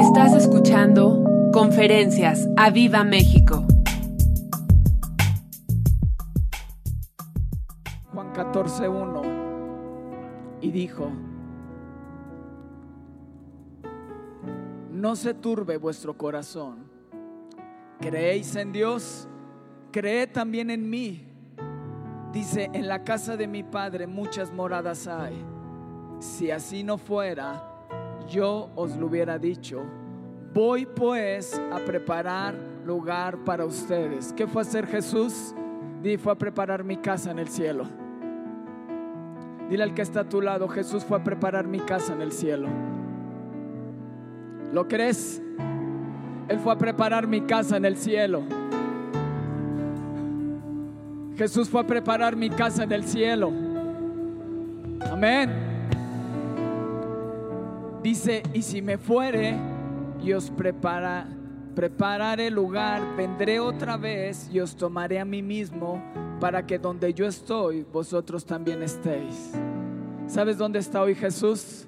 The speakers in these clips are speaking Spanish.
Estás escuchando Conferencias a Viva México. Juan 14:1 y dijo, no se turbe vuestro corazón, creéis en Dios, creed también en mí. Dice, en la casa de mi Padre muchas moradas hay. Si así no fuera, yo os lo hubiera dicho. Voy pues a preparar lugar para ustedes. ¿Qué fue a hacer Jesús? Di, fue a preparar mi casa en el cielo. Dile al que está a tu lado, Jesús fue a preparar mi casa en el cielo. ¿Lo crees? Él fue a preparar mi casa en el cielo. Jesús fue a preparar mi casa en el cielo. Amén. Dice, y si me fuere y os prepara, prepararé lugar, vendré otra vez y os tomaré a mí mismo para que donde yo estoy, vosotros también estéis. ¿Sabes dónde está hoy Jesús?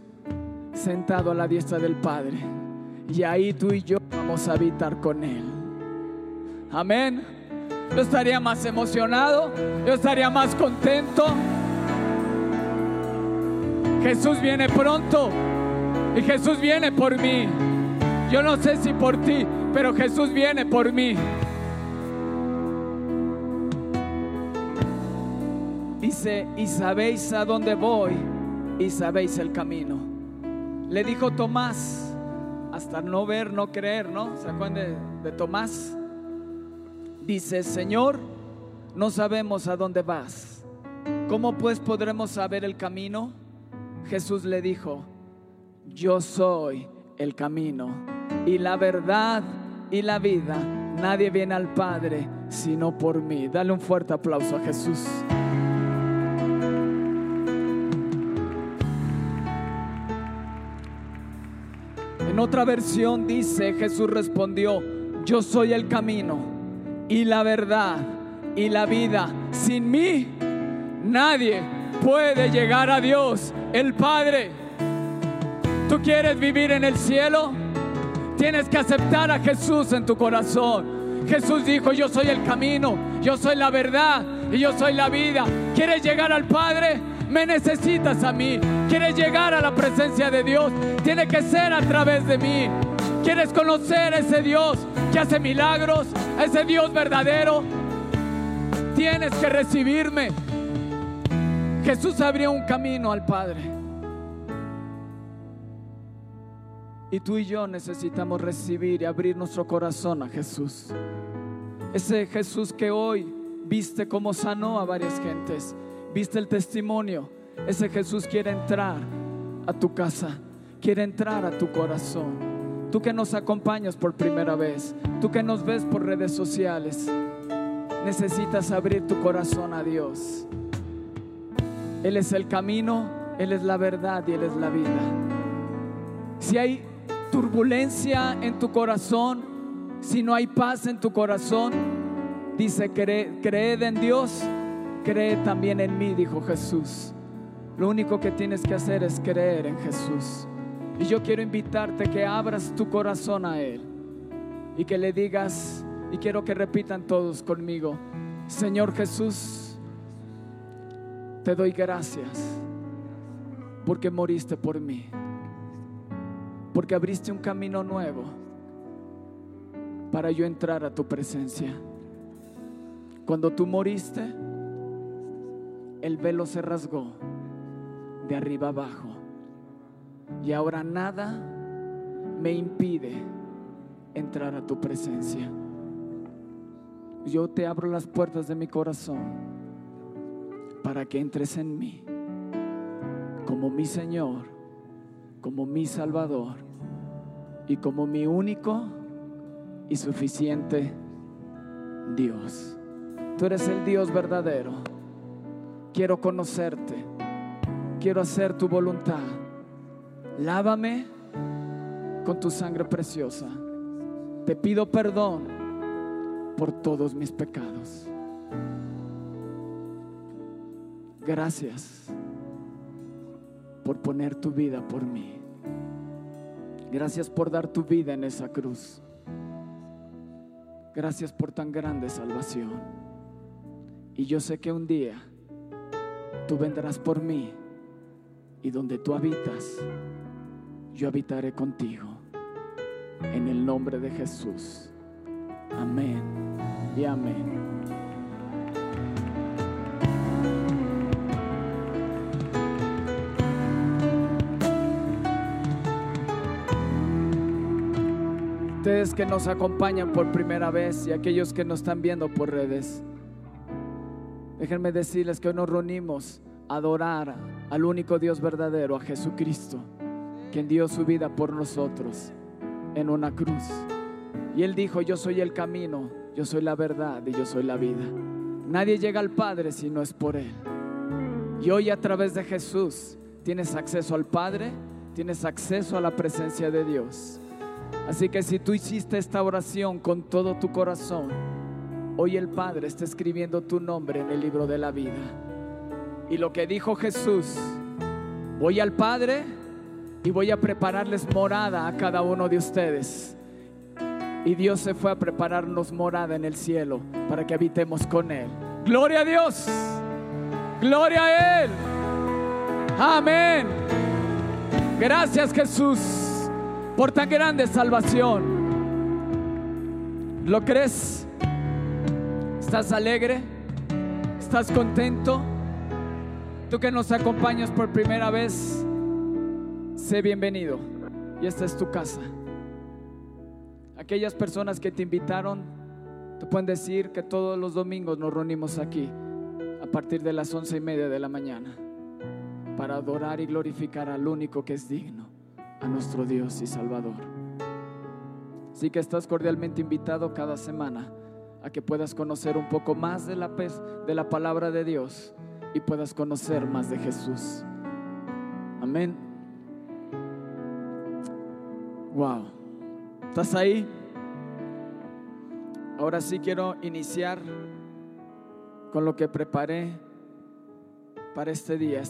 Sentado a la diestra del Padre. Y ahí tú y yo vamos a habitar con Él. Amén. Yo estaría más emocionado, yo estaría más contento. Jesús viene pronto y Jesús viene por mí. Yo no sé si por ti, pero Jesús viene por mí. Dice, y sabéis a dónde voy y sabéis el camino. Le dijo Tomás, hasta no ver, no creer, ¿no? ¿Se acuerdan de, de Tomás? Dice, Señor, no sabemos a dónde vas. ¿Cómo pues podremos saber el camino? Jesús le dijo, yo soy el camino y la verdad y la vida. Nadie viene al Padre sino por mí. Dale un fuerte aplauso a Jesús. En otra versión dice, Jesús respondió, yo soy el camino y la verdad y la vida. Sin mí nadie puede llegar a Dios, el Padre. ¿Tú quieres vivir en el cielo? Tienes que aceptar a Jesús en tu corazón. Jesús dijo, yo soy el camino, yo soy la verdad y yo soy la vida. ¿Quieres llegar al Padre? Me necesitas a mí. ¿Quieres llegar a la presencia de Dios? Tiene que ser a través de mí. ¿Quieres conocer a ese Dios que hace milagros? Ese Dios verdadero. Tienes que recibirme. Jesús abrió un camino al Padre. Y tú y yo necesitamos recibir y abrir nuestro corazón a Jesús. Ese Jesús que hoy viste cómo sanó a varias gentes. Viste el testimonio. Ese Jesús quiere entrar a tu casa. Quiere entrar a tu corazón. Tú que nos acompañas por primera vez. Tú que nos ves por redes sociales. Necesitas abrir tu corazón a Dios. Él es el camino, Él es la verdad y Él es la vida. Si hay turbulencia en tu corazón, si no hay paz en tu corazón, dice, cree, creed en Dios, cree también en mí, dijo Jesús. Lo único que tienes que hacer es creer en Jesús. Y yo quiero invitarte que abras tu corazón a Él y que le digas, y quiero que repitan todos conmigo, Señor Jesús, te doy gracias porque moriste por mí porque abriste un camino nuevo para yo entrar a tu presencia. Cuando tú moriste, el velo se rasgó de arriba abajo y ahora nada me impide entrar a tu presencia. Yo te abro las puertas de mi corazón para que entres en mí como mi Señor como mi Salvador y como mi único y suficiente Dios. Tú eres el Dios verdadero. Quiero conocerte. Quiero hacer tu voluntad. Lávame con tu sangre preciosa. Te pido perdón por todos mis pecados. Gracias por poner tu vida por mí. Gracias por dar tu vida en esa cruz. Gracias por tan grande salvación. Y yo sé que un día tú vendrás por mí y donde tú habitas, yo habitaré contigo. En el nombre de Jesús. Amén y amén. Que nos acompañan por primera vez y aquellos que nos están viendo por redes, déjenme decirles que hoy nos reunimos a adorar al único Dios verdadero, a Jesucristo, quien dio su vida por nosotros en una cruz. Y Él dijo, yo soy el camino, yo soy la verdad y yo soy la vida. Nadie llega al Padre si no es por Él. Y hoy a través de Jesús tienes acceso al Padre, tienes acceso a la presencia de Dios. Así que si tú hiciste esta oración con todo tu corazón, hoy el Padre está escribiendo tu nombre en el libro de la vida. Y lo que dijo Jesús, voy al Padre y voy a prepararles morada a cada uno de ustedes. Y Dios se fue a prepararnos morada en el cielo para que habitemos con Él. Gloria a Dios. Gloria a Él. Amén. Gracias Jesús por tan grande salvación. ¿Lo crees? ¿Estás alegre? ¿Estás contento? Tú que nos acompañas por primera vez, sé bienvenido. Y esta es tu casa. Aquellas personas que te invitaron, te pueden decir que todos los domingos nos reunimos aquí a partir de las once y media de la mañana para adorar y glorificar al único que es digno, a nuestro Dios y Salvador. Así que estás cordialmente invitado cada semana a que puedas conocer un poco más de la, de la palabra de Dios y puedas conocer más de Jesús. Amén. Wow. ¿Estás ahí? Ahora sí quiero iniciar con lo que preparé para este día.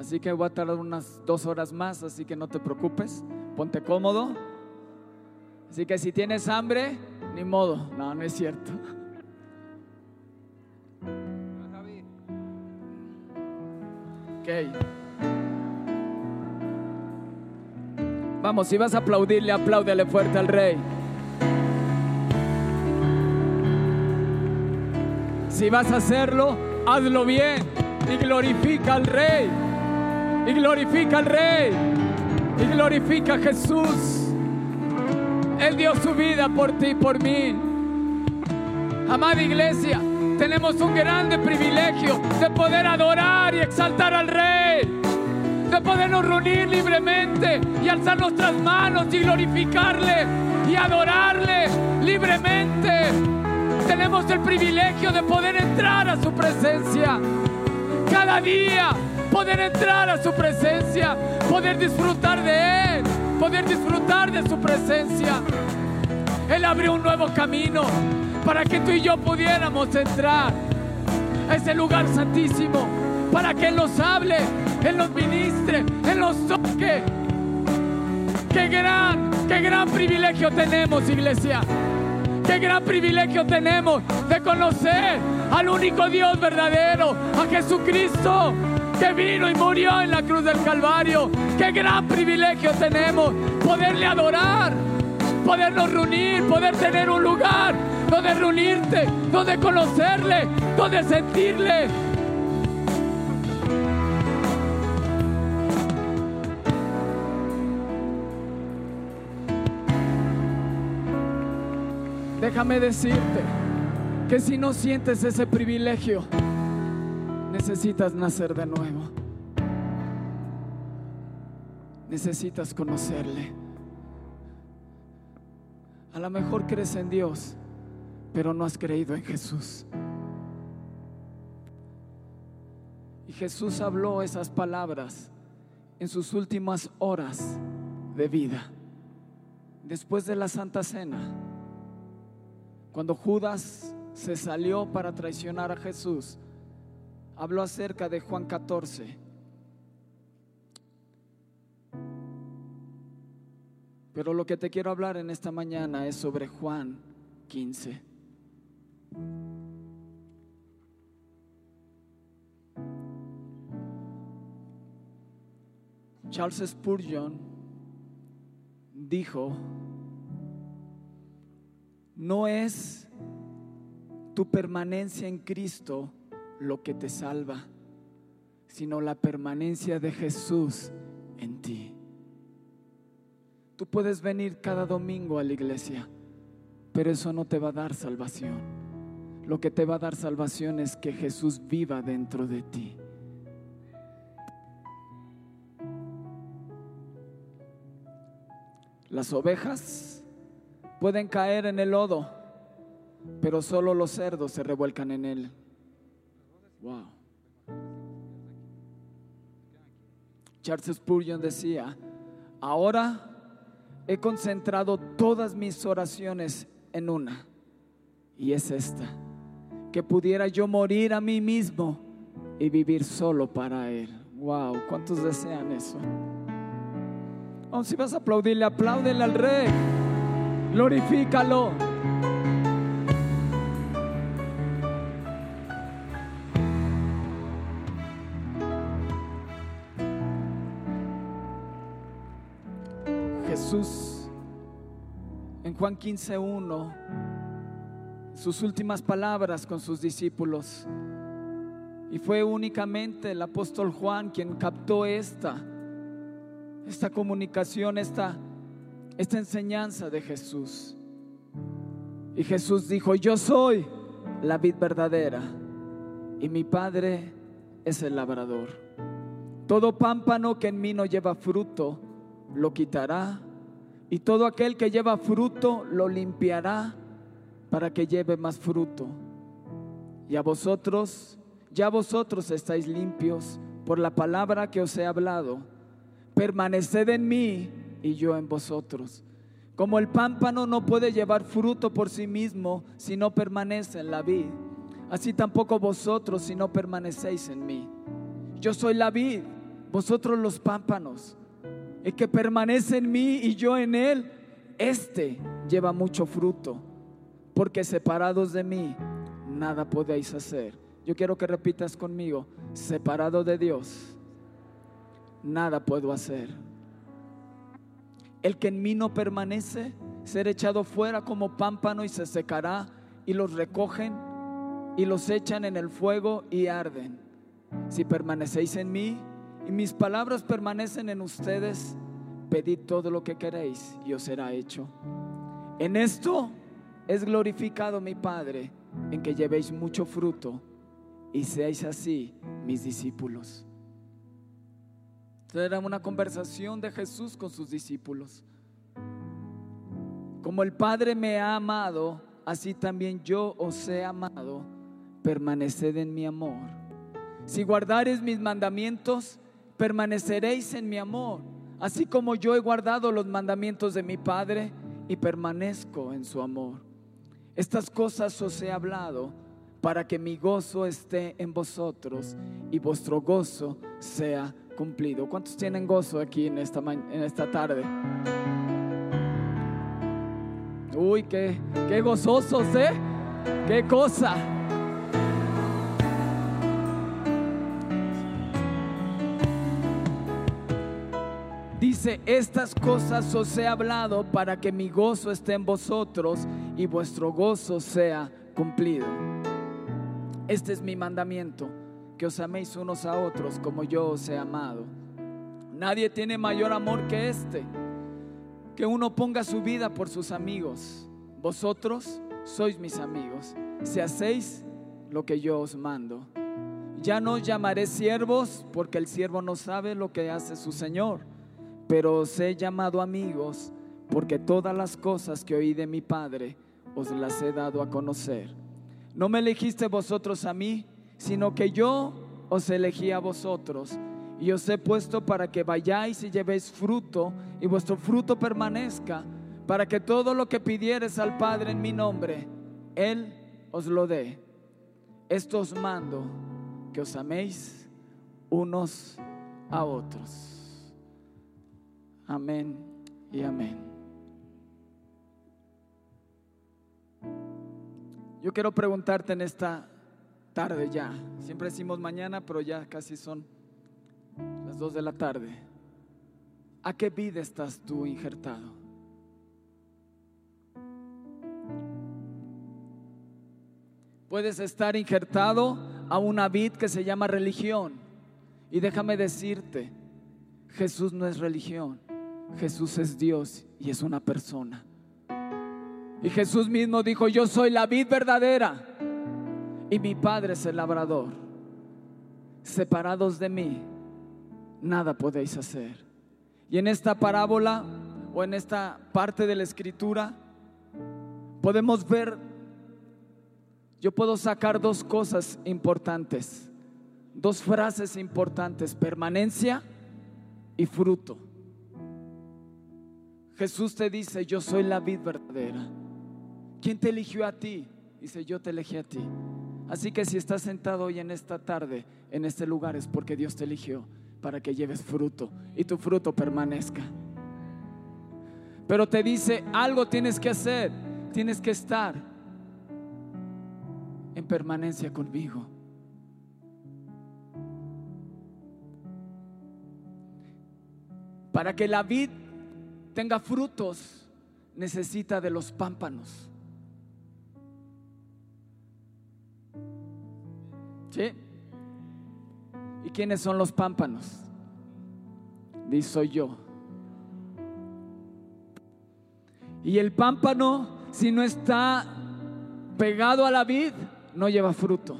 Así que voy a tardar unas dos horas más, así que no te preocupes, ponte cómodo. Así que si tienes hambre, ni modo, no, no es cierto. Ok. Vamos, si vas a aplaudirle, apláudele fuerte al rey. Si vas a hacerlo, hazlo bien y glorifica al rey. Y glorifica al rey. Y glorifica a Jesús. Él dio su vida por ti y por mí. Amada iglesia, tenemos un grande privilegio de poder adorar y exaltar al rey de podernos reunir libremente y alzar nuestras manos y glorificarle y adorarle libremente. Tenemos el privilegio de poder entrar a su presencia. Cada día poder entrar a su presencia, poder disfrutar de Él, poder disfrutar de su presencia. Él abrió un nuevo camino para que tú y yo pudiéramos entrar a ese lugar santísimo, para que Él nos hable, Él nos ministre, Él nos toque. Qué gran, qué gran privilegio tenemos, iglesia. Qué gran privilegio tenemos de conocer al único Dios verdadero, a Jesucristo, que vino y murió en la cruz del Calvario. Qué gran privilegio tenemos poderle adorar, podernos reunir, poder tener un lugar donde reunirte, donde conocerle, donde sentirle. Déjame decirte que si no sientes ese privilegio, necesitas nacer de nuevo. Necesitas conocerle. A lo mejor crees en Dios, pero no has creído en Jesús. Y Jesús habló esas palabras en sus últimas horas de vida, después de la Santa Cena. Cuando Judas se salió para traicionar a Jesús, habló acerca de Juan 14. Pero lo que te quiero hablar en esta mañana es sobre Juan 15. Charles Spurgeon dijo, no es tu permanencia en Cristo lo que te salva, sino la permanencia de Jesús en ti. Tú puedes venir cada domingo a la iglesia, pero eso no te va a dar salvación. Lo que te va a dar salvación es que Jesús viva dentro de ti. Las ovejas pueden caer en el lodo, pero solo los cerdos se revuelcan en él. Wow. Charles Spurgeon decía, ahora he concentrado todas mis oraciones en una, y es esta, que pudiera yo morir a mí mismo y vivir solo para Él. Wow, ¿cuántos desean eso? Oh, si vas a aplaudirle, apláudele al Rey, glorifícalo. Jesús en Juan 15:1 sus últimas palabras con sus discípulos. Y fue únicamente el apóstol Juan quien captó esta esta comunicación, esta esta enseñanza de Jesús. Y Jesús dijo, "Yo soy la vid verdadera y mi Padre es el labrador. Todo pámpano que en mí no lleva fruto, lo quitará, y todo aquel que lleva fruto lo limpiará para que lleve más fruto. Y a vosotros, ya vosotros estáis limpios por la palabra que os he hablado. Permaneced en mí y yo en vosotros. Como el pámpano no puede llevar fruto por sí mismo si no permanece en la vid, así tampoco vosotros si no permanecéis en mí. Yo soy la vid, vosotros los pámpanos. El que permanece en mí y yo en él, este lleva mucho fruto, porque separados de mí, nada podéis hacer. Yo quiero que repitas conmigo, separado de Dios, nada puedo hacer. El que en mí no permanece, será echado fuera como pámpano y se secará, y los recogen y los echan en el fuego y arden. Si permanecéis en mí y mis palabras permanecen en ustedes, pedid todo lo que queréis y os será hecho. En esto es glorificado mi Padre, en que llevéis mucho fruto y seáis así mis discípulos. Era una conversación de Jesús con sus discípulos. Como el Padre me ha amado, así también yo os he amado. Permaneced en mi amor. Si guardares mis mandamientos, permaneceréis en mi amor, así como yo he guardado los mandamientos de mi Padre y permanezco en su amor. Estas cosas os he hablado para que mi gozo esté en vosotros y vuestro gozo sea cumplido. ¿Cuántos tienen gozo aquí en esta, en esta tarde? Uy, qué, qué gozosos, ¿eh? Qué cosa. Dice, estas cosas os he hablado para que mi gozo esté en vosotros y vuestro gozo sea cumplido. Este es mi mandamiento, que os améis unos a otros como yo os he amado. Nadie tiene mayor amor que este, que uno ponga su vida por sus amigos. Vosotros sois mis amigos, si hacéis lo que yo os mando. Ya no os llamaré siervos, porque el siervo no sabe lo que hace su Señor pero os he llamado amigos porque todas las cosas que oí de mi Padre os las he dado a conocer. No me elegiste vosotros a mí, sino que yo os elegí a vosotros y os he puesto para que vayáis y llevéis fruto y vuestro fruto permanezca, para que todo lo que pidieres al Padre en mi nombre, Él os lo dé. Esto os mando, que os améis unos a otros. Amén y amén. Yo quiero preguntarte en esta ya. Siempre decimos mañana, pero ya casi son las dos de la tarde. ¿A qué vida estás tú injertado? Puedes estar injertado a una vid que se llama religión. Y déjame decirte, Jesús no es religión, Jesús es Dios y es una persona. Y Jesús mismo dijo, yo soy la vid verdadera y mi Padre es el labrador. Separados de mí, nada podéis hacer. Y en esta parábola o en esta parte de la escritura podemos ver, yo puedo sacar dos cosas importantes, dos frases importantes, permanencia y fruto. Jesús te dice, yo soy la vid verdadera. ¿Quién te eligió a ti? Dice, yo te elegí a ti. Así que si estás sentado hoy en esta tarde, en este lugar, es porque Dios te eligió para que lleves fruto y tu fruto permanezca. Pero te dice, algo tienes que hacer, tienes que estar en permanencia conmigo. Para que la vid tenga frutos, necesita de los pámpanos. ¿Sí? ¿Y quiénes son los pámpanos? Dice, soy yo. Y el pámpano, si no está pegado a la vid, no lleva fruto.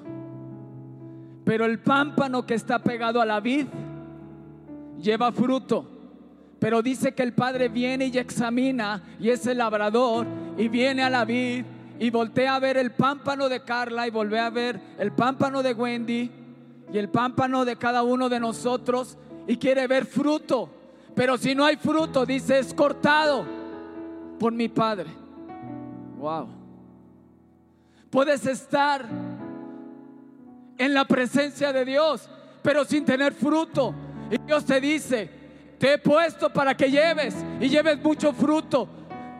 Pero el pámpano que está pegado a la vid, lleva fruto. Pero dice que el Padre viene y examina y es el labrador y viene a la vid y voltea a ver el pámpano de Carla y voltea a ver el pámpano de Wendy y el pámpano de cada uno de nosotros y quiere ver fruto. Pero si no hay fruto, dice, es cortado por mi Padre. Wow. Puedes estar en la presencia de Dios, pero sin tener fruto. Y Dios te dice, te he puesto para que lleves y lleves mucho fruto.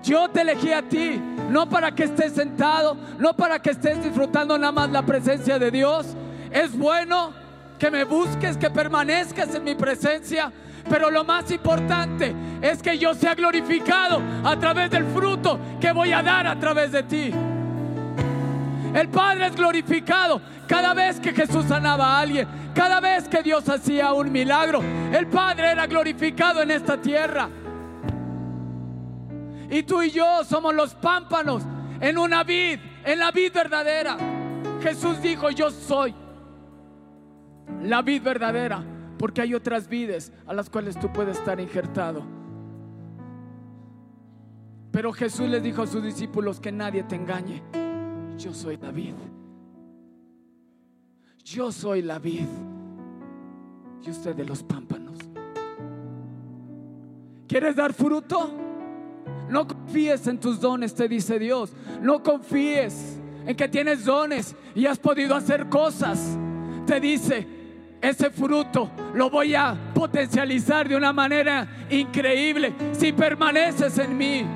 Yo te elegí a ti, no para que estés sentado, no para que estés disfrutando nada más la presencia de Dios. Es bueno que me busques, que permanezcas en mi presencia, pero lo más importante es que yo sea glorificado a través del fruto que voy a dar a través de ti. El Padre es glorificado cada vez que Jesús sanaba a alguien, cada vez que Dios hacía un milagro. El Padre era glorificado en esta tierra. Y tú y yo somos los pámpanos en una vid, en la vid verdadera. Jesús dijo, yo soy la vid verdadera, porque hay otras vides a las cuales tú puedes estar injertado. Pero Jesús les dijo a sus discípulos que nadie te engañe. Yo soy la vid. Yo soy la vid. Y usted de los pámpanos. ¿Quieres dar fruto? No confíes en tus dones, te dice Dios. No confíes en que tienes dones y has podido hacer cosas. Te dice, ese fruto lo voy a potencializar de una manera increíble si permaneces en mí.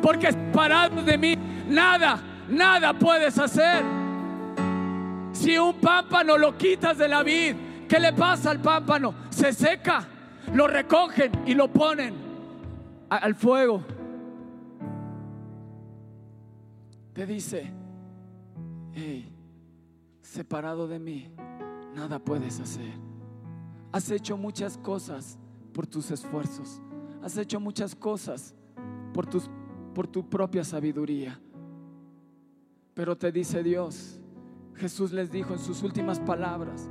Porque parado de mí, nada, nada puedes hacer. Si un pámpano lo quitas de la vid, ¿qué le pasa al pámpano? Se seca, lo recogen y lo ponen al fuego. Te dice, hey, separado de mí, nada puedes hacer. Has hecho muchas cosas por tus esfuerzos. Has hecho muchas cosas por, tus, por tu propia sabiduría. Pero te dice Dios, Jesús les dijo en sus últimas palabras,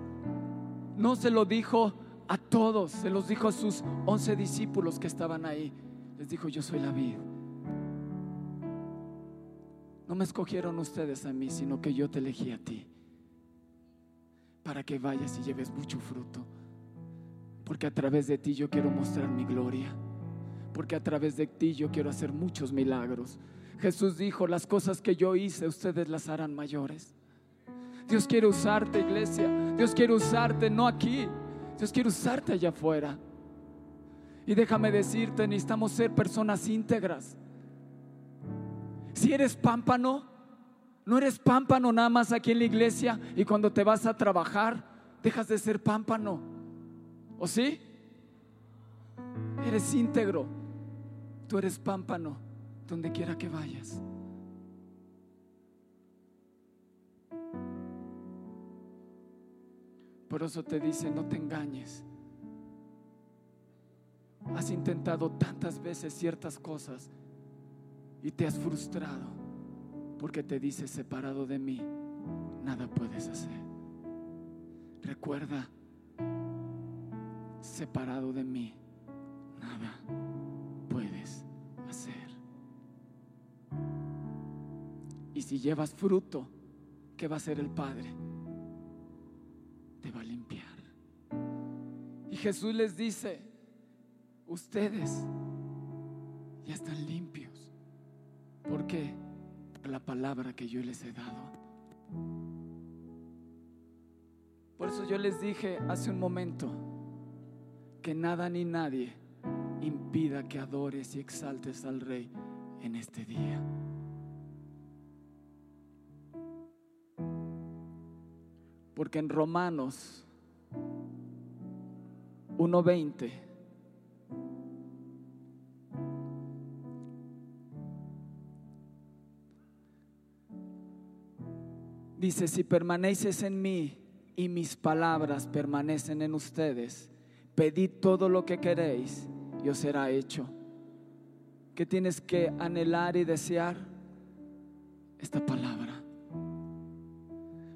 no se lo dijo a todos, se los dijo a sus once discípulos que estaban ahí. Les dijo, yo soy la vida. No me escogieron ustedes a mí, sino que yo te elegí a ti. Para que vayas y lleves mucho fruto. Porque a través de ti yo quiero mostrar mi gloria. Porque a través de ti yo quiero hacer muchos milagros. Jesús dijo, las cosas que yo hice, ustedes las harán mayores. Dios quiere usarte, iglesia. Dios quiere usarte, no aquí. Dios quiere usarte allá afuera. Y déjame decirte, necesitamos ser personas íntegras. Si eres pámpano, No eres pámpano nada más aquí en la iglesia y cuando te vas a trabajar dejas de ser pámpano. ¿O sí? Eres íntegro. Tú eres pámpano donde quiera que vayas. Por eso te dice, no te engañes. Has intentado tantas veces ciertas cosas y te has frustrado porque te dice, separado de mí, nada puedes hacer. Recuerda, separado de mí, nada puedes hacer. Y si llevas fruto, ¿qué va a hacer el Padre? Te va a limpiar. Y Jesús les dice, ustedes ya están limpios. ¿Por qué? La palabra que yo les he dado. Por eso yo les dije hace un momento que nada ni nadie impida que adores y exaltes al Rey en este día. Porque en Romanos 1.20 dice, si permaneces en mí y mis palabras permanecen en ustedes, pedid todo lo que queréis y os será hecho. ¿Qué tienes que anhelar y desear? Esta palabra.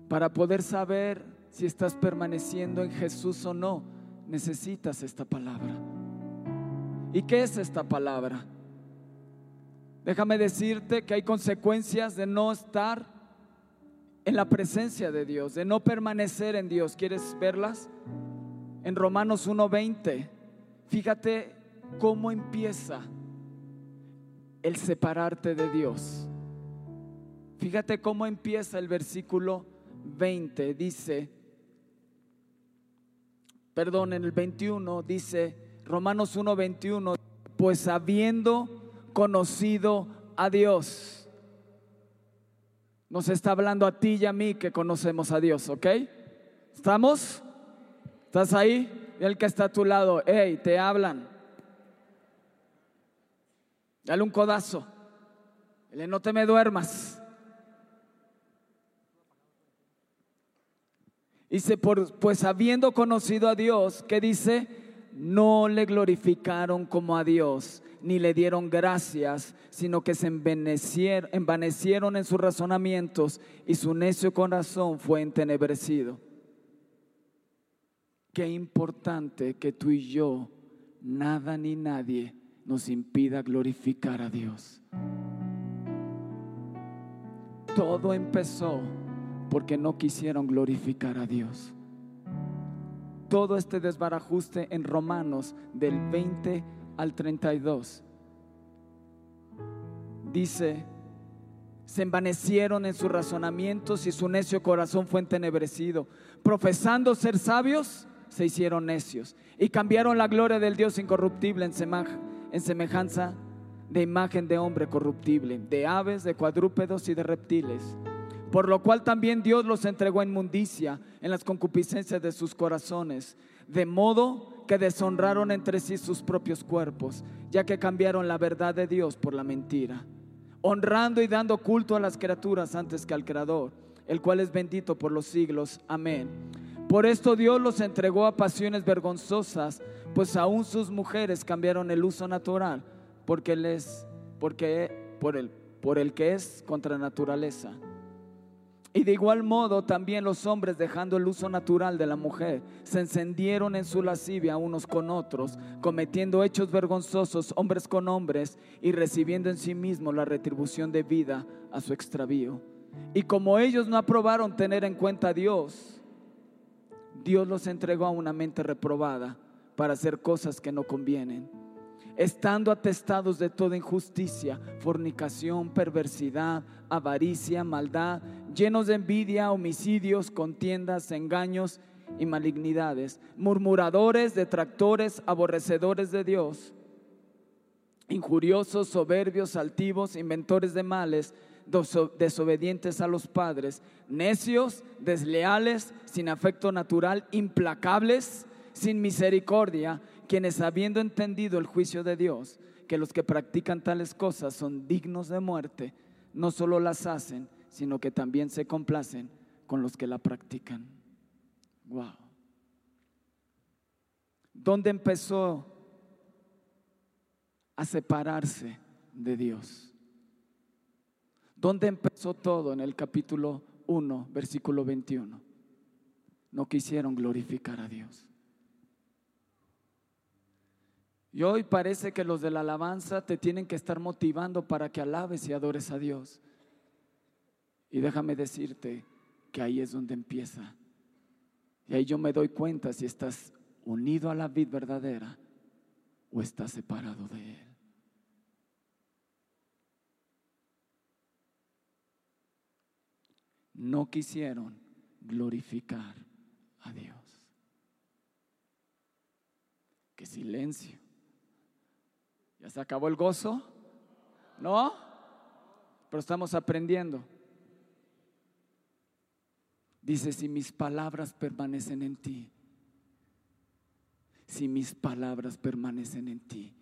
Para poder saber si estás permaneciendo en Jesús o no, necesitas esta palabra. ¿Y qué es esta palabra? Déjame decirte que hay consecuencias de no estar en la presencia de Dios, de no permanecer en Dios. ¿Quieres verlas? En Romanos 1:20, fíjate cómo empieza el separarte de Dios. Fíjate cómo empieza el versículo 20. Dice, perdón, en el 21 dice, Romanos 1:21, pues habiendo conocido a Dios nos está hablando a ti y a mí que conocemos a Dios, ¿ok? ¿Estamos? ¿Estás ahí? El que está a tu lado, hey, te hablan. Dale un codazo. Dile, no te me duermas. Dice, pues habiendo conocido a Dios, ¿qué dice? No le glorificaron como a Dios, ni le dieron gracias, sino que se envanecieron en sus razonamientos y su necio corazón fue entenebrecido. Qué importante que tú y yo, nada ni nadie, nos impida glorificar a Dios. Todo empezó porque no quisieron glorificar a Dios. Todo este desbarajuste en Romanos del 20 al 32. Dice, se envanecieron en sus razonamientos y su necio corazón fue entenebrecido. Profesando ser sabios, se hicieron necios y cambiaron la gloria del Dios incorruptible en, semejanza de imagen de hombre corruptible, de aves, de cuadrúpedos y de reptiles. Por lo cual también Dios los entregó a inmundicia en las concupiscencias de sus corazones, de modo que deshonraron entre sí sus propios cuerpos, ya que cambiaron la verdad de Dios por la mentira, honrando y dando culto a las criaturas antes que al Creador, el cual es bendito por los siglos. Amén. Por esto Dios los entregó a pasiones vergonzosas, pues aún sus mujeres cambiaron el uso natural, porque les, porque por el, por el que es contra naturaleza y de igual modo también los hombres, dejando el uso natural de la mujer, se encendieron en su lascivia unos con otros, cometiendo hechos vergonzosos hombres con hombres y recibiendo en sí mismos la retribución de vida a su extravío. Y como ellos no aprobaron tener en cuenta a Dios, Dios los entregó a una mente reprobada para hacer cosas que no convienen estando atestados de toda injusticia, fornicación, perversidad, avaricia, maldad, llenos de envidia, homicidios, contiendas, engaños y malignidades, murmuradores, detractores, aborrecedores de Dios, injuriosos, soberbios, altivos, inventores de males, deso- desobedientes a los padres, necios, desleales, sin afecto natural, implacables, sin misericordia, quienes habiendo entendido el juicio de Dios, que los que practican tales cosas son dignos de muerte, no solo las hacen, sino que también se complacen con los que la practican. Wow. ¿Dónde empezó a separarse de Dios? ¿Dónde empezó todo? En el capítulo 1, versículo 21. No quisieron glorificar a Dios. Y hoy parece que los de la alabanza te tienen que estar motivando para que alabes y adores a Dios. Y déjame decirte que ahí es donde empieza. Y ahí yo me doy cuenta si estás unido a la vid verdadera o estás separado de Él. No quisieron glorificar a Dios. Qué silencio. ¿Ya se acabó el gozo? ¿No? Pero estamos aprendiendo. Dice, si mis palabras permanecen en ti, si mis palabras permanecen en ti,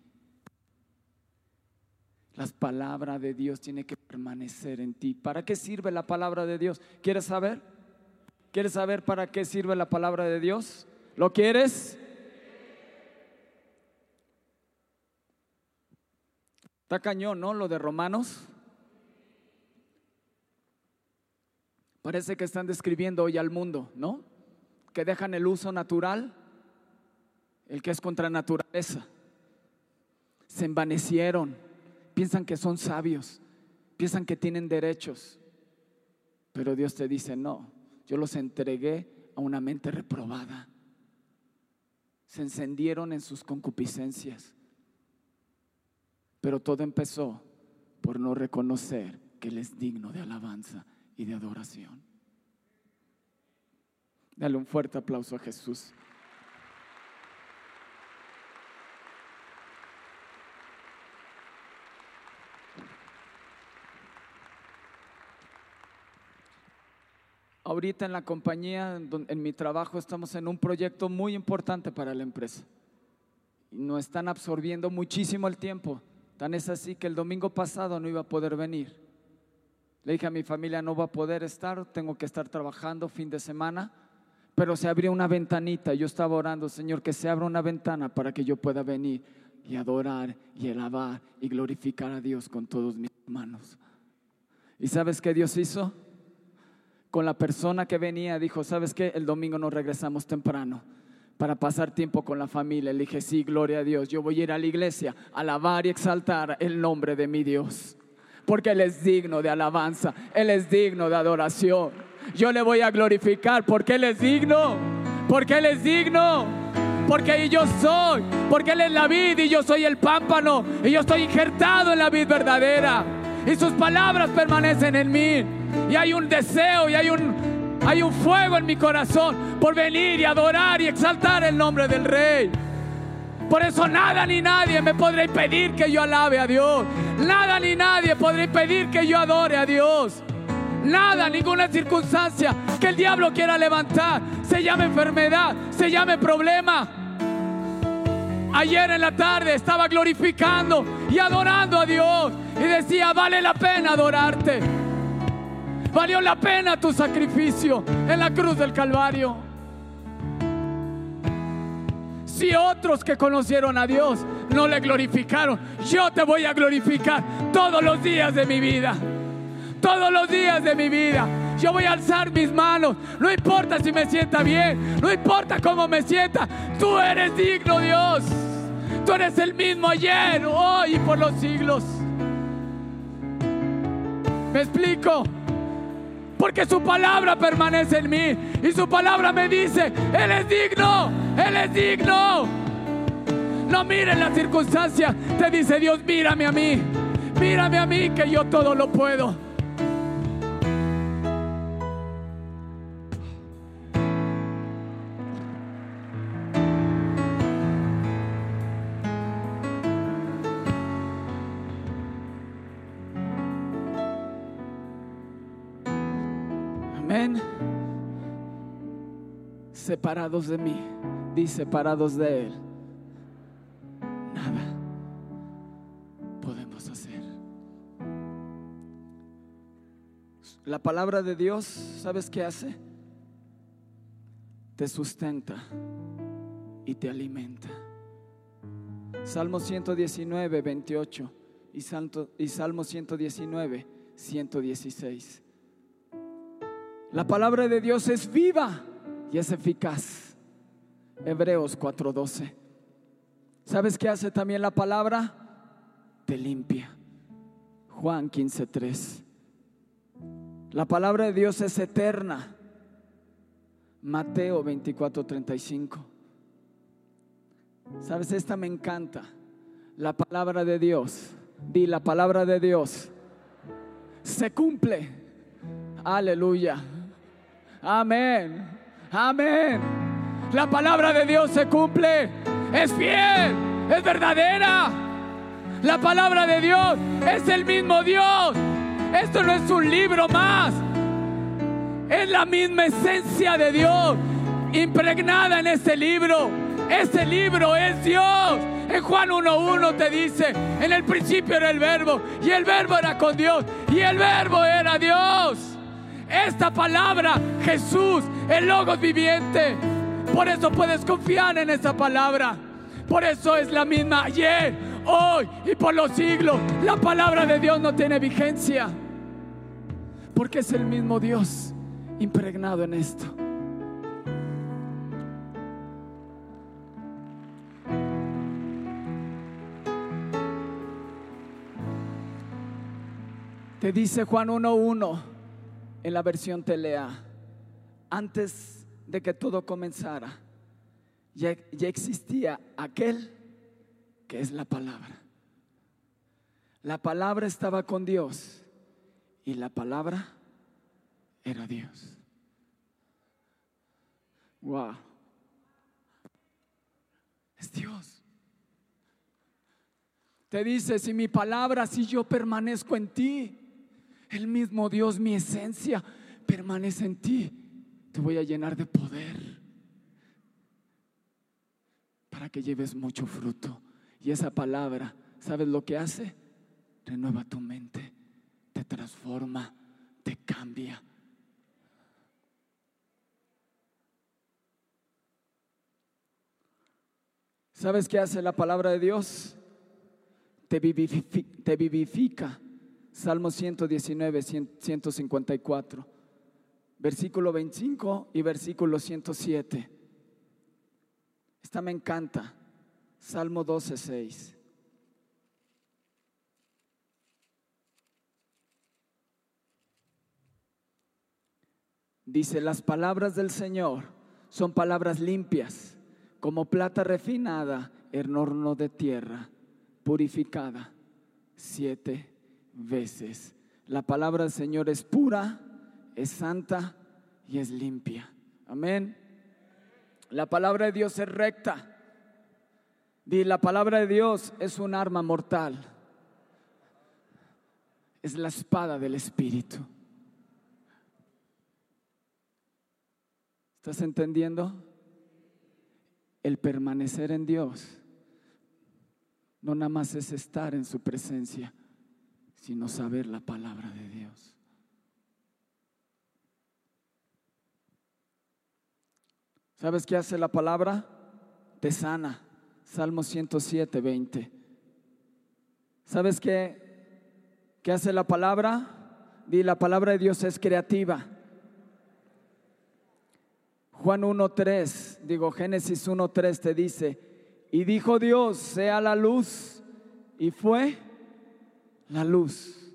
las palabras de Dios tienen que permanecer en ti. ¿Para qué sirve la palabra de Dios? ¿Quieres saber? ¿Quieres saber para qué sirve la palabra de Dios? ¿Lo quieres? Está cañón, ¿no? Lo de Romanos. Parece que están describiendo hoy al mundo, ¿no? Que dejan el uso natural, el que es contra naturaleza. Se envanecieron, piensan que son sabios, piensan que tienen derechos. Pero Dios te dice, no, yo los entregué a una mente reprobada. Se encendieron en sus concupiscencias. Pero todo empezó por no reconocer que Él es digno de alabanza de adoración. Dale un fuerte aplauso a Jesús. Ahorita en la compañía, en mi trabajo, estamos en un proyecto muy importante para la empresa. Y nos están absorbiendo muchísimo el tiempo. Tan es así que el domingo pasado no iba a poder venir. Le dije a mi familia, no va a poder estar, tengo que estar trabajando fin de semana. Pero se abrió una ventanita. Yo estaba orando, Señor, que se abra una ventana para que yo pueda venir y adorar y alabar y glorificar a Dios con todos mis hermanos. ¿Y sabes qué Dios hizo? Con la persona que venía, dijo, ¿sabes qué? El domingo nos regresamos temprano para pasar tiempo con la familia. Le dije, sí, gloria a Dios. Yo voy a ir a la iglesia a alabar y exaltar el nombre de mi Dios. Porque Él es digno de alabanza, Él es digno de adoración. Yo le voy a glorificar porque Él es digno, porque Él es digno, porque yo soy, porque Él es la vid y yo soy el pámpano y yo estoy injertado en la vid verdadera. Y sus palabras permanecen en mí. Y hay un deseo y hay un, hay un fuego en mi corazón por venir y adorar y exaltar el nombre del Rey. Por eso nada ni nadie me podrá impedir que yo alabe a Dios. Nada ni nadie podrá impedir que yo adore a Dios. Nada, ninguna circunstancia que el diablo quiera levantar, se llame enfermedad, se llame problema. Ayer en la tarde estaba glorificando y adorando a Dios y decía, vale la pena adorarte. Valió la pena tu sacrificio en la cruz del Calvario. Si otros que conocieron a Dios no le glorificaron, yo te voy a glorificar todos los días de mi vida. Todos los días de mi vida. Yo voy a alzar mis manos. No importa si me sienta bien. No importa cómo me sienta. Tú eres digno, Dios. Tú eres el mismo ayer, hoy y por los siglos. ¿Me explico? Porque su palabra permanece en mí. Y su palabra me dice, Él es digno, Él es digno. No miren las circunstancias. Te dice Dios, mírame a mí. Mírame a mí que yo todo lo puedo. Separados de mí, di separados de Él. Nada podemos hacer. La palabra de Dios, ¿sabes qué hace? Te sustenta y te alimenta. Salmo 119, 28 y, Santo, y Salmo 119, 116. La palabra de Dios es viva y es eficaz. Hebreos 4:12. ¿Sabes qué hace también la palabra? Te limpia. Juan 15:3. La palabra de Dios es eterna. Mateo 24:35. ¿Sabes? Esta me encanta. La palabra de Dios. Di la palabra de Dios. Se cumple. Aleluya. Amén. Amén. La palabra de Dios se cumple. Es fiel. Es verdadera. La palabra de Dios es el mismo Dios. Esto no es un libro más. Es la misma esencia de Dios impregnada en este libro. Este libro es Dios. En Juan 1.1 te dice, en el principio era el verbo y el verbo era con Dios y el verbo era Dios. Esta palabra, Jesús, el Logos viviente. Por eso puedes confiar en esa palabra. Por eso es la misma ayer, hoy y por los siglos. La palabra de Dios no tiene vigencia. Porque es el mismo Dios impregnado en esto. Te dice Juan 1.1 en la versión Telea, antes de que todo comenzara, ya, ya existía aquel que es la palabra. La palabra estaba con Dios y la palabra era Dios. Wow. Es Dios. Te dice, si mi palabra, si yo permanezco en ti, el mismo Dios, mi esencia, permanece en ti. Te voy a llenar de poder para que lleves mucho fruto. Y esa palabra, ¿sabes lo que hace? Renueva tu mente, te transforma, te cambia. ¿Sabes qué hace la palabra de Dios? Te vivifica, Salmo 119, 154, versículo 25 y versículo 107. Esta me encanta. Salmo 12, 6. Dice, las palabras del Señor son palabras limpias, como plata refinada en horno de tierra, purificada siete veces. La palabra del Señor es pura, es santa y es limpia. Amén. La palabra de Dios es recta. Y la palabra de Dios es un arma mortal. Es la espada del Espíritu. ¿Estás entendiendo? El permanecer en Dios no nada más es estar en su presencia, sino saber la palabra de Dios. ¿Sabes qué hace la palabra? Te sana. Salmo 107, 20. ¿Sabes qué, qué hace la palabra? Di, la palabra de Dios es creativa. Juan 1.3, digo Génesis 1.3 te dice, y dijo Dios, sea la luz, y fue la luz.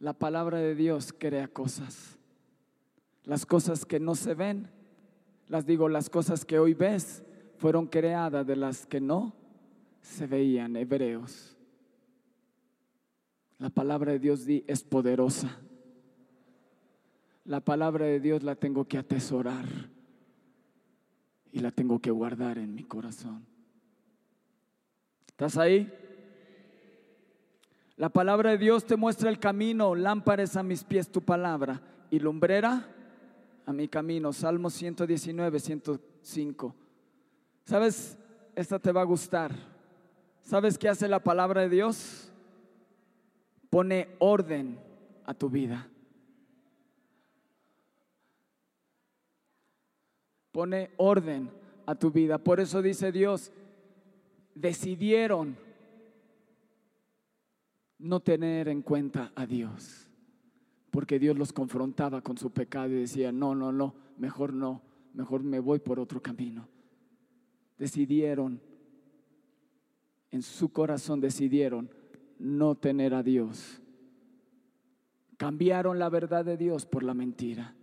La palabra de Dios crea cosas. Las cosas que no se ven, las digo, las cosas que hoy ves fueron creadas de las que no se veían, hebreos. La palabra de Dios es poderosa. La palabra de Dios la tengo que atesorar y la tengo que guardar en mi corazón. ¿Estás ahí? La palabra de Dios te muestra el camino, lámparas a mis pies tu palabra y lumbrera a mi camino. Salmo 119, 105. ¿Sabes? Esta te va a gustar. ¿Sabes qué hace la palabra de Dios? Pone orden a tu vida. Pone orden a tu vida. Por eso dice Dios, decidieron no tener en cuenta a Dios, porque Dios los confrontaba con su pecado y decía, no, no, no, mejor no, mejor me voy por otro camino. Decidieron, en su corazón decidieron no tener a Dios. Cambiaron la verdad de Dios por la mentira.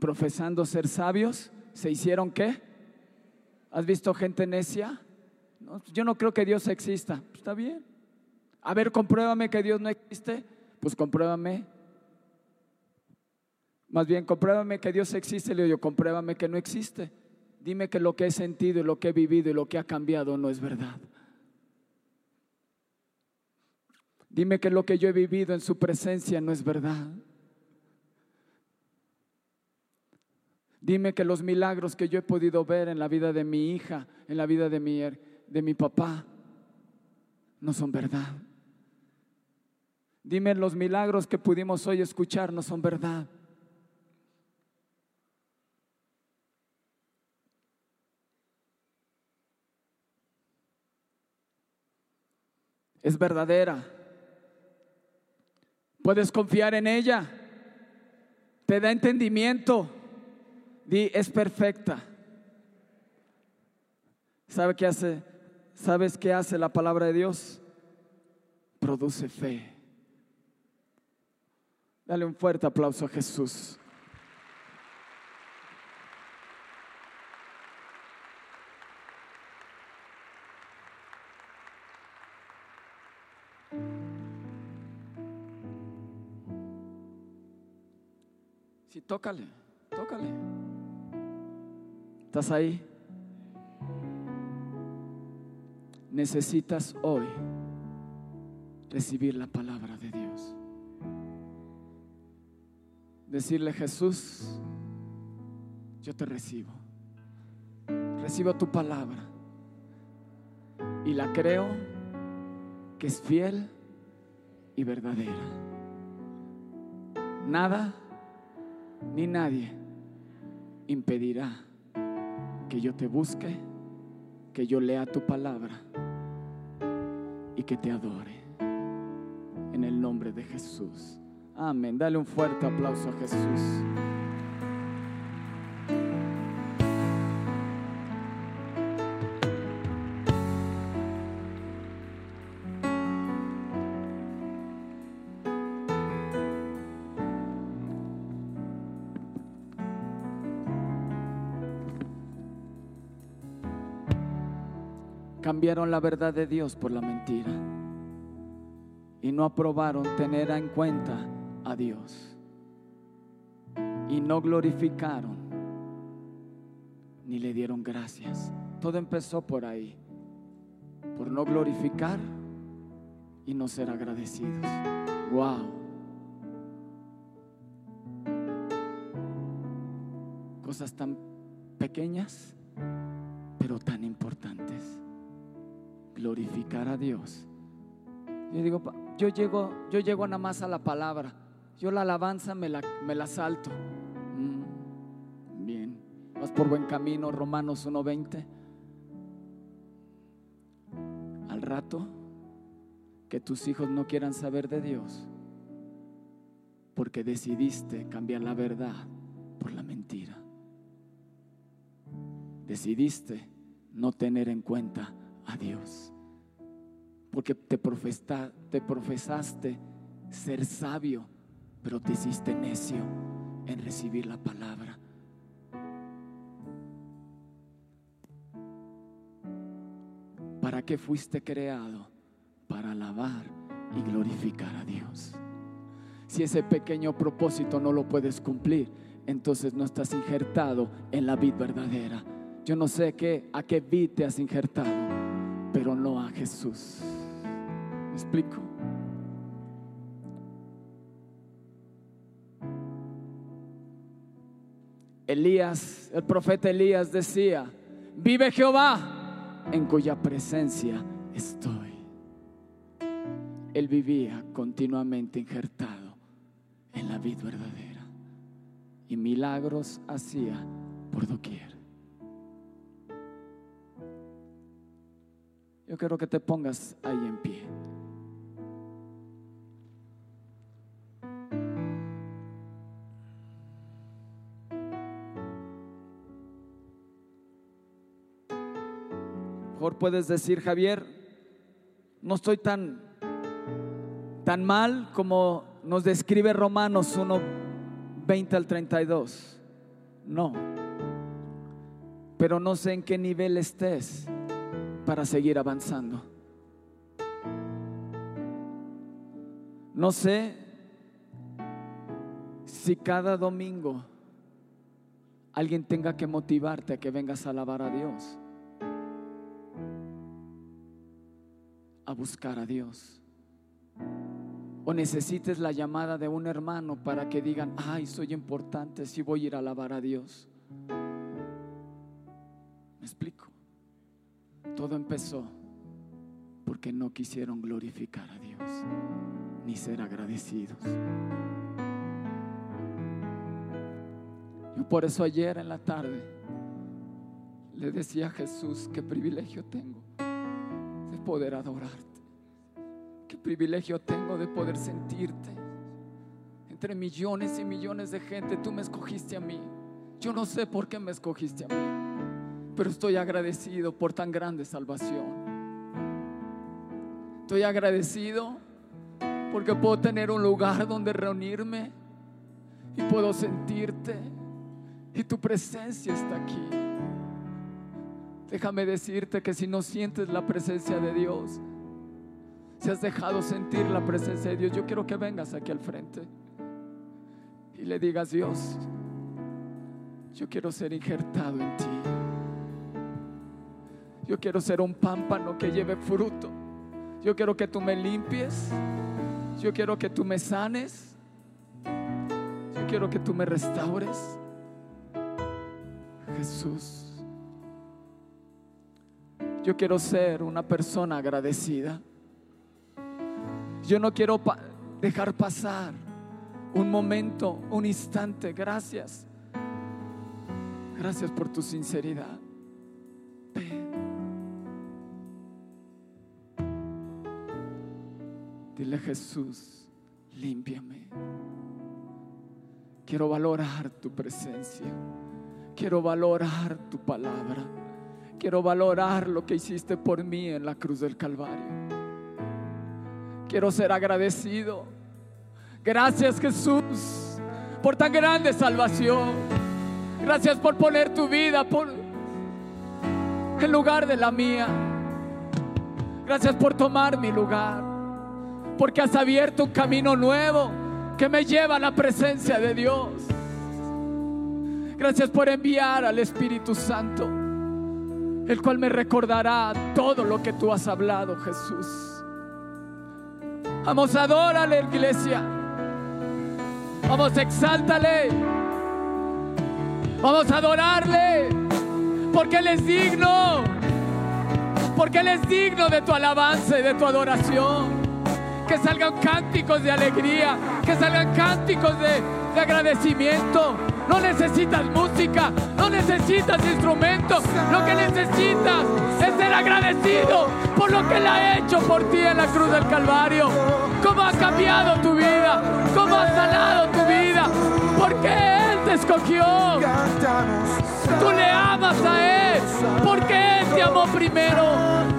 Profesando ser sabios, ¿se hicieron qué? ¿Has visto gente necia? yo no creo que Dios exista. Está bien. A ver, compruébame que Dios no existe. Pues compruébame. Más bien, compruébame que Dios existe. Le digo, compruébame que no existe. Dime que lo que he sentido y lo que he vivido y lo que ha cambiado no es verdad. Dime que lo que yo he vivido en su presencia no es verdad. Dime que los milagros que yo he podido ver en la vida de mi hija, en la vida de mi, de mi papá, no son verdad. Dime los milagros que pudimos hoy escuchar no son verdad. Es verdadera. Puedes confiar en ella. Te da entendimiento. Di, es perfecta. ¿Sabe qué hace? ¿Sabes qué hace la palabra de Dios? Produce fe. Dale un fuerte aplauso a Jesús. Tócale, tócale. ¿Estás ahí? Necesitas hoy recibir la palabra de Dios. Decirle, Jesús, yo te recibo. Recibo tu palabra. Y la creo que es fiel y verdadera. Nada ni nadie impedirá que yo te busque, que yo lea tu palabra y que te adore. En el nombre de Jesús. Amén. Dale un fuerte aplauso a Jesús. Cambiaron la verdad de Dios por la mentira y no aprobaron tener en cuenta a Dios y no glorificaron ni le dieron gracias. Todo empezó por ahí, por no glorificar y no ser agradecidos. Wow. Cosas tan pequeñas, pero tan importantes glorificar a Dios. Yo digo, yo llego, yo llego nada más a la palabra. Yo la alabanza me la, me la salto. Mm, bien, vas por buen camino, Romanos 1.20. Al rato que tus hijos no quieran saber de Dios, porque decidiste cambiar la verdad por la mentira. Decidiste no tener en cuenta a Dios. Porque te, te profesaste ser sabio, pero te hiciste necio en recibir la palabra. ¿Para qué fuiste creado? Para alabar y glorificar a Dios. Si ese pequeño propósito no lo puedes cumplir, entonces no estás injertado en la vida verdadera. Yo no sé qué, a qué vid te has injertado pero no a Jesús. ¿Me explico? Elías, el profeta Elías decía, vive Jehová, en cuya presencia estoy. Él vivía continuamente injertado en la vida verdadera y milagros hacía por doquier. Quiero que te pongas ahí en pie. Mejor puedes decir, Javier, no estoy tan tan mal como nos describe Romanos 1 20 al 32. No. Pero no sé en qué nivel estés para seguir avanzando. No sé si cada domingo alguien tenga que motivarte a que vengas a alabar a Dios, a buscar a Dios. O necesites la llamada de un hermano para que digan, ay, soy importante, si voy a ir a alabar a Dios. Todo empezó porque no quisieron glorificar a Dios ni ser agradecidos. Yo por eso ayer en la tarde le decía a Jesús, qué privilegio tengo de poder adorarte. Qué privilegio tengo de poder sentirte. Entre millones y millones de gente, tú me escogiste a mí. Yo no sé por qué me escogiste a mí pero estoy agradecido por tan grande salvación. Estoy agradecido porque puedo tener un lugar donde reunirme y puedo sentirte y tu presencia está aquí. Déjame decirte que si no sientes la presencia de Dios, si has dejado sentir la presencia de Dios, yo quiero que vengas aquí al frente y le digas, Dios, yo quiero ser injertado en ti. Yo quiero ser un pámpano que lleve fruto. Yo quiero que tú me limpies. Yo quiero que tú me sanes. Yo quiero que tú me restaures. Jesús. Yo quiero ser una persona agradecida. Yo no quiero dejar pasar un momento, un instante. Gracias. Gracias por tu sinceridad. Dile Jesús, límpiame. Quiero valorar tu presencia. Quiero valorar tu palabra. Quiero valorar lo que hiciste por mí en la cruz del Calvario. Quiero ser agradecido. Gracias Jesús por tan grande salvación. Gracias por poner tu vida por en lugar de la mía. Gracias por tomar mi lugar porque has abierto un camino nuevo que me lleva a la presencia de Dios. Gracias por enviar al Espíritu Santo, el cual me recordará todo lo que tú has hablado, Jesús. Vamos, adórale, iglesia. Vamos, exáltale. Vamos a adorarle, porque Él es digno. Porque Él es digno de tu alabanza y de tu adoración que salgan cánticos de alegría, que salgan cánticos de, agradecimiento. No necesitas música, no necesitas instrumentos. Lo que necesitas es ser agradecido por lo que Él ha hecho por ti en la cruz del Calvario. Cómo ha cambiado tu vida, cómo ha sanado tu vida. Porque Él te escogió. Tú le amas a Él, porque Él te amó primero.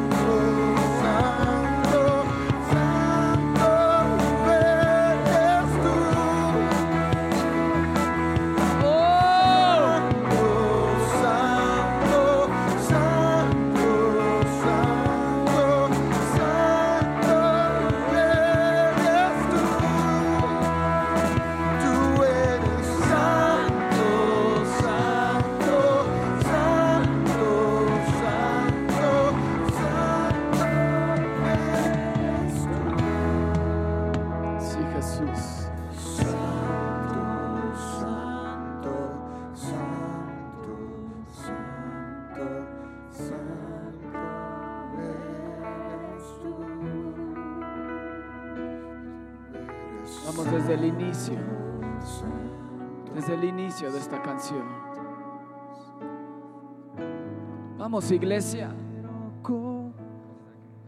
Vamos iglesia.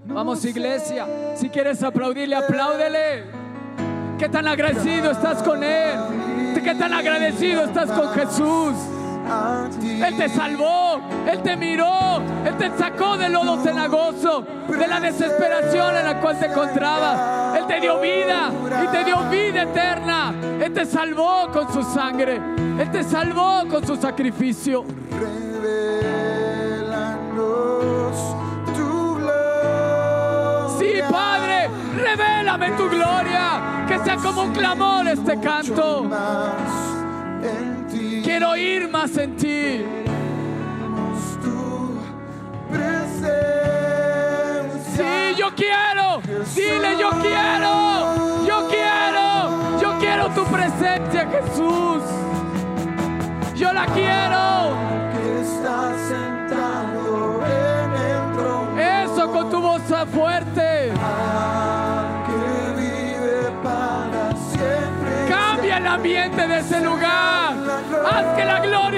Vamos iglesia. Si quieres aplaudirle, apláudele. ¿Qué tan agradecido estás con Él? ¿Qué tan agradecido estás con Jesús? Él te salvó, Él te miró, Él te sacó del lodo cenagoso, de la desesperación en la cual te encontrabas. Él te dio vida y te dio vida eterna. Él te salvó con su sangre, Él te salvó con su sacrificio. Revelanos tu gloria. Sí, Padre, revélame tu gloria, que sea como un clamor este canto. Quiero ir más en ti. Sí, yo quiero. Dile, yo quiero. Yo quiero. Yo quiero tu presencia, Jesús. La quiero. que está sentado en el trono. Eso con tu voz fuerte. que vive para siempre. Cambia el ambiente de ese lugar. Haz que la gloria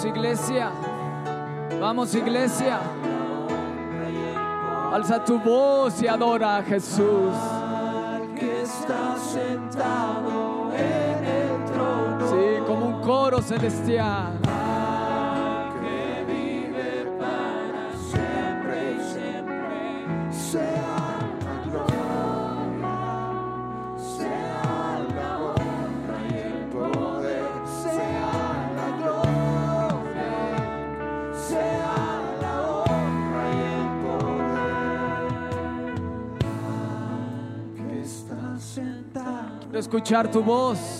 Vamos iglesia. Vamos iglesia. Alza tu voz y adora a Jesús. que está sentado en el trono, Sí, como un coro celestial. Escuchar tu voz.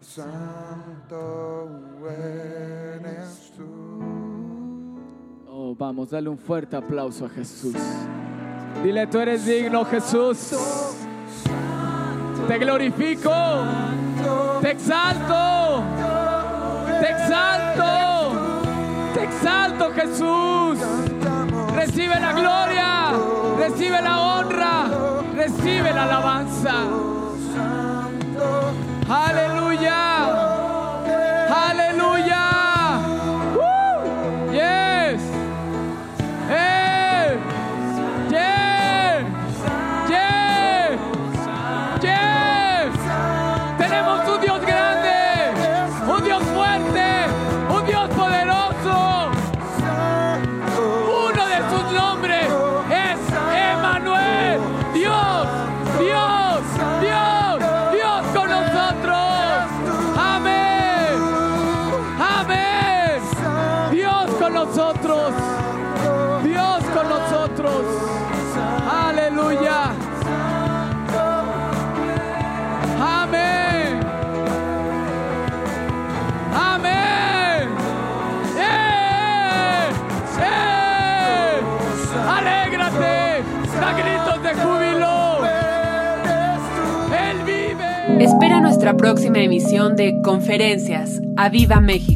santo, eres tú. Oh, vamos, dale un fuerte aplauso a Jesús. Dile, tú eres digno, Jesús. Te glorifico, te exalto, te exalto, te exalto, Jesús. Recibe la gloria, recibe la honra, recibe la alabanza. Aleluya. nuestra próxima emisión de Conferencias. ¡A Viva México!